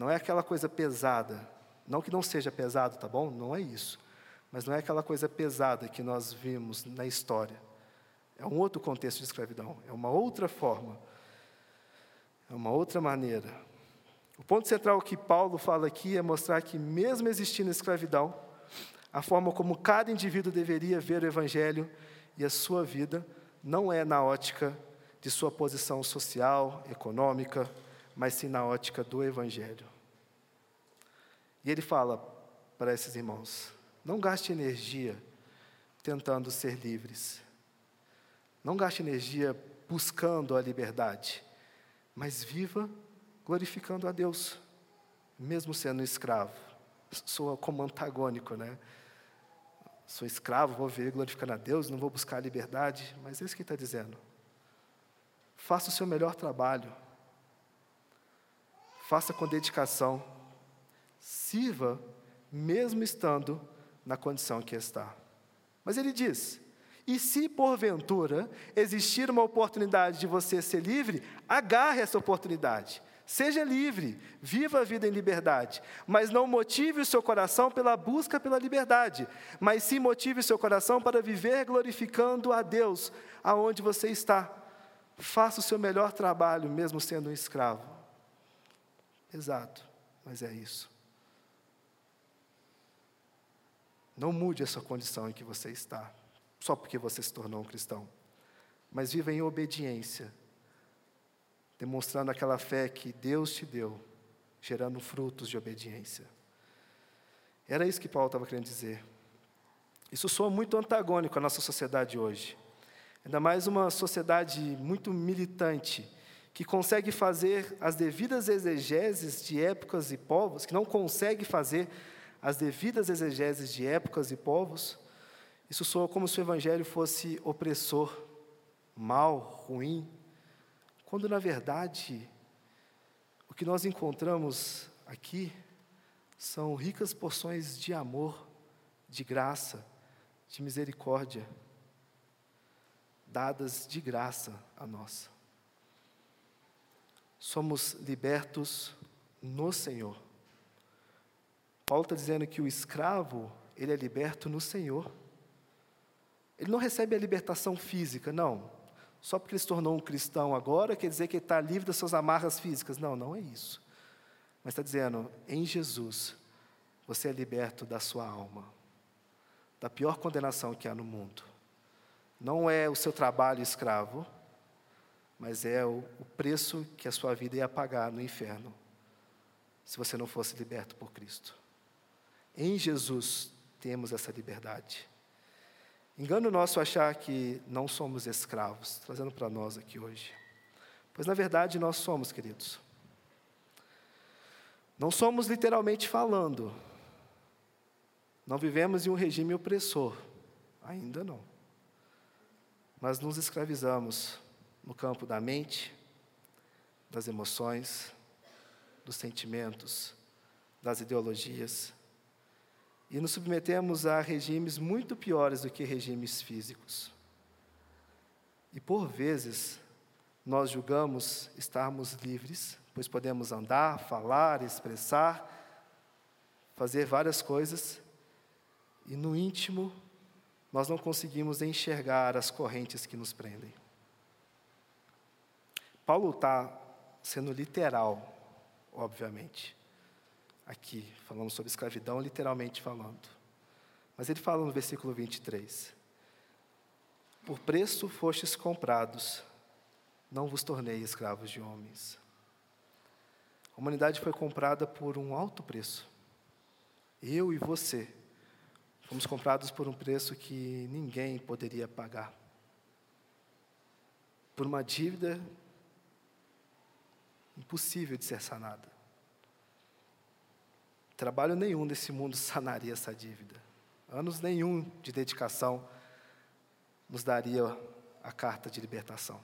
não é aquela coisa pesada. Não que não seja pesado, tá bom? Não é isso. Mas não é aquela coisa pesada que nós vimos na história. É um outro contexto de escravidão. É uma outra forma. É uma outra maneira. O ponto central que Paulo fala aqui é mostrar que, mesmo existindo escravidão, a forma como cada indivíduo deveria ver o Evangelho e a sua vida não é na ótica de sua posição social, econômica, mas sim na ótica do Evangelho. E ele fala para esses irmãos: não gaste energia tentando ser livres. Não gaste energia buscando a liberdade, mas viva glorificando a Deus, mesmo sendo escravo. Soa como antagônico, né? Sou escravo, vou viver glorificando a Deus, não vou buscar a liberdade, mas é isso que está dizendo. Faça o seu melhor trabalho, faça com dedicação, sirva, mesmo estando na condição que está. Mas ele diz: e se porventura existir uma oportunidade de você ser livre, agarre essa oportunidade. Seja livre, viva a vida em liberdade, mas não motive o seu coração pela busca pela liberdade, mas sim motive o seu coração para viver glorificando a Deus aonde você está. Faça o seu melhor trabalho, mesmo sendo um escravo. Exato, mas é isso. Não mude essa condição em que você está, só porque você se tornou um cristão, mas viva em obediência, demonstrando aquela fé que Deus te deu, gerando frutos de obediência. Era isso que Paulo estava querendo dizer. Isso soa muito antagônico à nossa sociedade hoje. Ainda mais uma sociedade muito militante, que consegue fazer as devidas exegeses de épocas e povos, que não consegue fazer as devidas exegeses de épocas e povos, isso soa como se o Evangelho fosse opressor, mal, ruim, quando na verdade o que nós encontramos aqui são ricas porções de amor, de graça, de misericórdia, dadas de graça a nós. Somos libertos no Senhor. Paulo está dizendo que o escravo, ele é liberto no Senhor. Ele não recebe a libertação física, não. Só porque ele se tornou um cristão agora, quer dizer que ele está livre das suas amarras físicas. Não, não é isso. Mas está dizendo, em Jesus, você é liberto da sua alma, da pior condenação que há no mundo. Não é o seu trabalho escravo, mas é o, o preço que a sua vida ia pagar no inferno, se você não fosse liberto por Cristo. Em Jesus temos essa liberdade. Engano nosso achar que não somos escravos, trazendo para nós aqui hoje. Pois na verdade nós somos, queridos. Não somos literalmente falando. Não vivemos em um regime opressor. Ainda não. Mas nos escravizamos no campo da mente, das emoções, dos sentimentos, das ideologias, e nos submetemos a regimes muito piores do que regimes físicos. E por vezes, nós julgamos estarmos livres, pois podemos andar, falar, expressar, fazer várias coisas, e no íntimo, nós não conseguimos enxergar as correntes que nos prendem. Paulo está sendo literal, obviamente, aqui, falando sobre escravidão, literalmente falando. Mas ele fala no versículo 23: Por preço fostes comprados, não vos tornei escravos de homens. A humanidade foi comprada por um alto preço. Eu e você fomos comprados por um preço que ninguém poderia pagar. Por uma dívida impossível de ser sanada. Trabalho nenhum nesse mundo (laughs) sanaria essa dívida. Anos nenhum de dedicação nos daria a carta de libertação.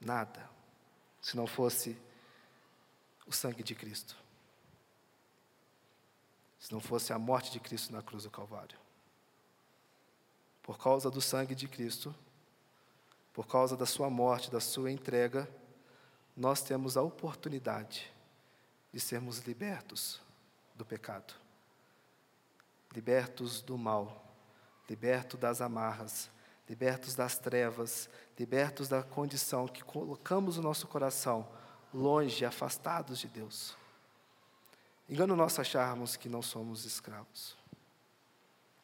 Nada, se não fosse o sangue de Cristo. Se não fosse a morte de Cristo na cruz do Calvário. Por causa do sangue de Cristo, por causa da sua morte, da sua entrega, nós temos a oportunidade de sermos libertos do pecado, libertos do mal, libertos das amarras, libertos das trevas, libertos da condição que colocamos o nosso coração longe, afastados de Deus. Engano nosso acharmos que não somos escravos,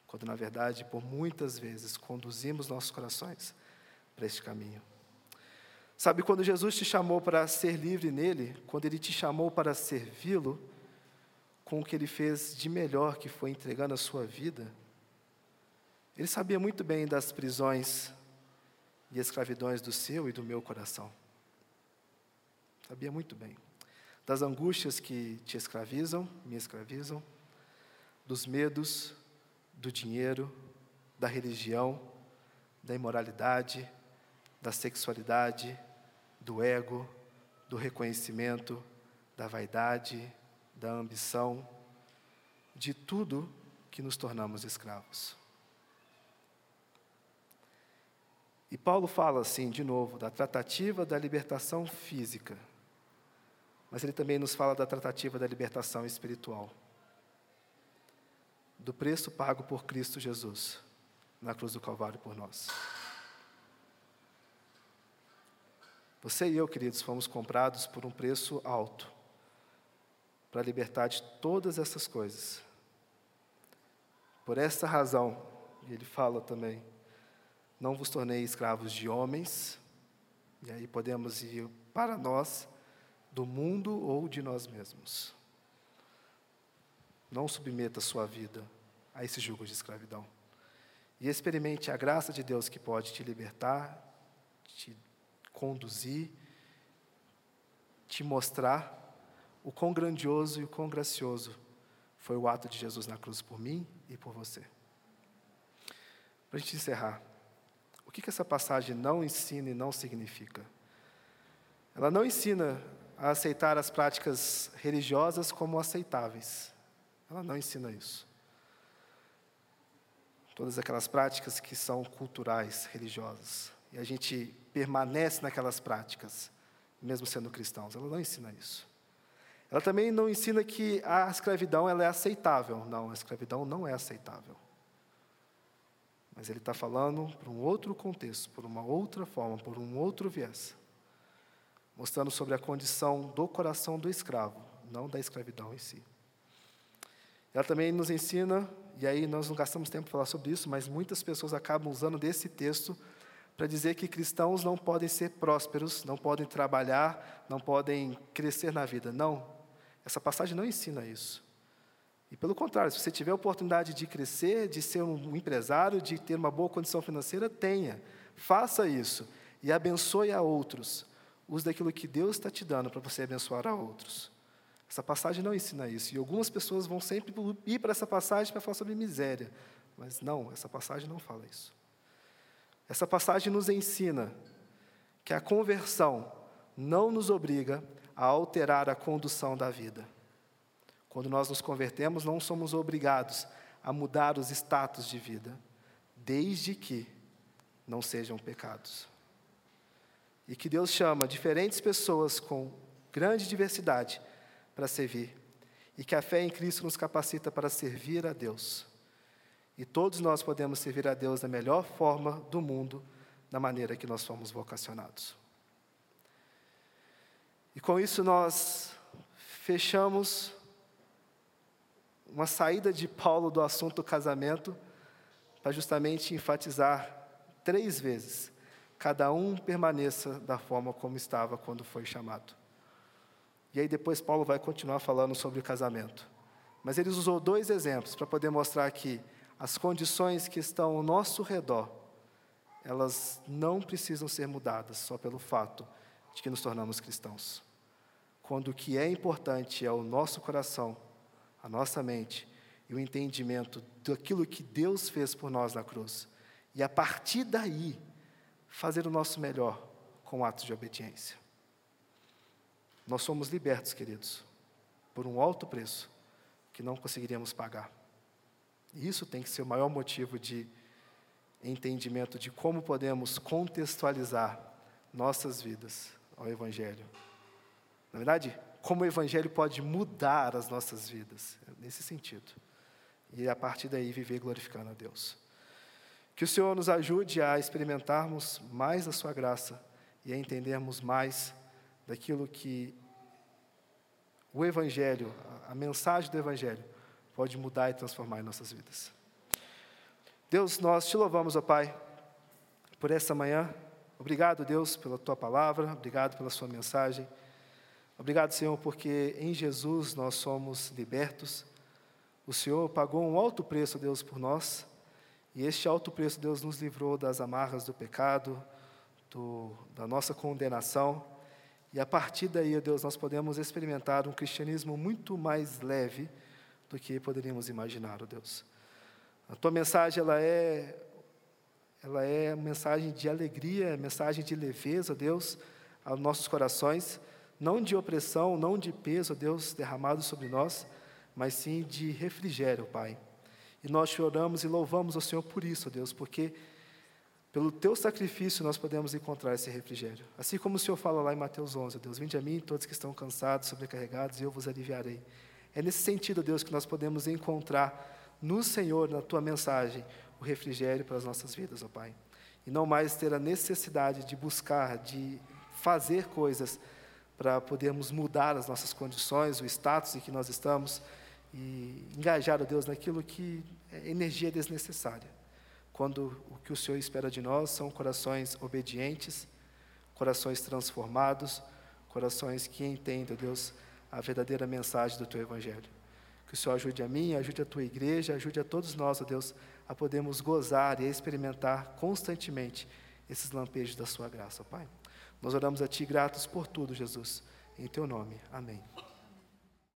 quando na verdade, por muitas vezes, conduzimos nossos corações para este caminho. Sabe, quando Jesus te chamou para ser livre nele, quando ele te chamou para servi-lo, com o que ele fez de melhor, que foi entregando a sua vida, ele sabia muito bem das prisões e escravidões do seu e do meu coração. Sabia muito bem. Das angústias que te escravizam, me escravizam, dos medos, do dinheiro, da religião, da imoralidade, da sexualidade, do ego, do reconhecimento, da vaidade, da ambição, de tudo que nos tornamos escravos. E Paulo fala assim, de novo, da tratativa da libertação física, mas ele também nos fala da tratativa da libertação espiritual, do preço pago por Cristo Jesus na cruz do Calvário por nós. Você e eu, queridos, fomos comprados por um preço alto para libertar de todas essas coisas. Por esta razão, ele fala também, não vos tornei escravos de homens, e aí podemos ir para nós, do mundo ou de nós mesmos. Não submeta sua vida a esse jugo de escravidão. E experimente a graça de Deus que pode te libertar, conduzir, te mostrar o quão grandioso e o quão gracioso foi o ato de Jesus na cruz por mim e por você. Para a gente encerrar, o que, que essa passagem não ensina e não significa? Ela não ensina a aceitar as práticas religiosas como aceitáveis. Ela não ensina isso. Todas aquelas práticas que são culturais, religiosas. E a gente permanece naquelas práticas, mesmo sendo cristãos. Ela não ensina isso. Ela também não ensina que a escravidão ela é aceitável. Não, a escravidão não é aceitável. Mas ele está falando por um outro contexto, por uma outra forma, por um outro viés. Mostrando sobre a condição do coração do escravo, não da escravidão em si. Ela também nos ensina, e aí nós não gastamos tempo para falar sobre isso, mas muitas pessoas acabam usando desse texto para dizer que cristãos não podem ser prósperos, não podem trabalhar, não podem crescer na vida. Não, essa passagem não ensina isso. E pelo contrário, se você tiver a oportunidade de crescer, de ser um empresário, de ter uma boa condição financeira, tenha. Faça isso e abençoe a outros. Use daquilo que Deus está te dando para você abençoar a outros. Essa passagem não ensina isso. E algumas pessoas vão sempre ir para essa passagem para falar sobre miséria. Mas não, essa passagem não fala isso. Essa passagem nos ensina que a conversão não nos obriga a alterar a condução da vida. Quando nós nos convertemos, não somos obrigados a mudar os status de vida, desde que não sejam pecados. E que Deus chama diferentes pessoas com grande diversidade para servir, e que a fé em Cristo nos capacita para servir a Deus. E todos nós podemos servir a Deus da melhor forma do mundo, da maneira que nós fomos vocacionados. E com isso nós fechamos uma saída de Paulo do assunto casamento para justamente enfatizar três vezes: cada um permaneça da forma como estava quando foi chamado. E aí depois Paulo vai continuar falando sobre o casamento. Mas ele usou dois exemplos para poder mostrar que as condições que estão ao nosso redor, elas não precisam ser mudadas só pelo fato de que nos tornamos cristãos. Quando o que é importante é o nosso coração, a nossa mente e o entendimento daquilo que Deus fez por nós na cruz. E a partir daí, fazer o nosso melhor com atos de obediência. Nós somos libertos, queridos, por um alto preço que não conseguiríamos pagar. Isso tem que ser o maior motivo de entendimento de como podemos contextualizar nossas vidas ao Evangelho. Na verdade, como o Evangelho pode mudar as nossas vidas, nesse sentido. E a partir daí viver glorificando a Deus. Que o Senhor nos ajude a experimentarmos mais a Sua graça e a entendermos mais daquilo que o Evangelho, a mensagem do Evangelho, pode mudar e transformar em nossas vidas. Deus, nós te louvamos, ó Pai, por essa manhã. Obrigado, Deus, pela tua palavra, obrigado pela sua mensagem. Obrigado, Senhor, porque em Jesus nós somos libertos. O Senhor pagou um alto preço, Deus, por nós. E este alto preço, Deus, nos livrou das amarras do pecado, do, da nossa condenação. E a partir daí, Deus, nós podemos experimentar um cristianismo muito mais leve do que poderíamos imaginar, ó Deus. A tua mensagem ela é ela é mensagem de alegria, mensagem de leveza, Deus, aos nossos corações, não de opressão, não de peso, Deus, derramado sobre nós, mas sim de refrigério, Pai. E nós choramos e louvamos ao Senhor por isso, Deus, porque pelo teu sacrifício nós podemos encontrar esse refrigério. Assim como o Senhor fala lá em Mateus 11, Deus, vinde a mim todos que estão cansados, sobrecarregados, e eu vos aliviarei. É nesse sentido, Deus, que nós podemos encontrar no Senhor, na tua mensagem, o refrigério para as nossas vidas, ó Pai. E não mais ter a necessidade de buscar, de fazer coisas para podermos mudar as nossas condições, o status em que nós estamos e engajar, ó Deus, naquilo que é energia desnecessária. Quando o que o Senhor espera de nós são corações obedientes, corações transformados, corações que entendem, ó Deus, a verdadeira mensagem do Teu Evangelho. Que o Senhor ajude a mim, ajude a Tua igreja, ajude a todos nós, ó Deus, a podermos gozar e experimentar constantemente esses lampejos da Sua graça, Pai. Nós oramos a Ti gratos por tudo, Jesus. Em Teu nome. Amém.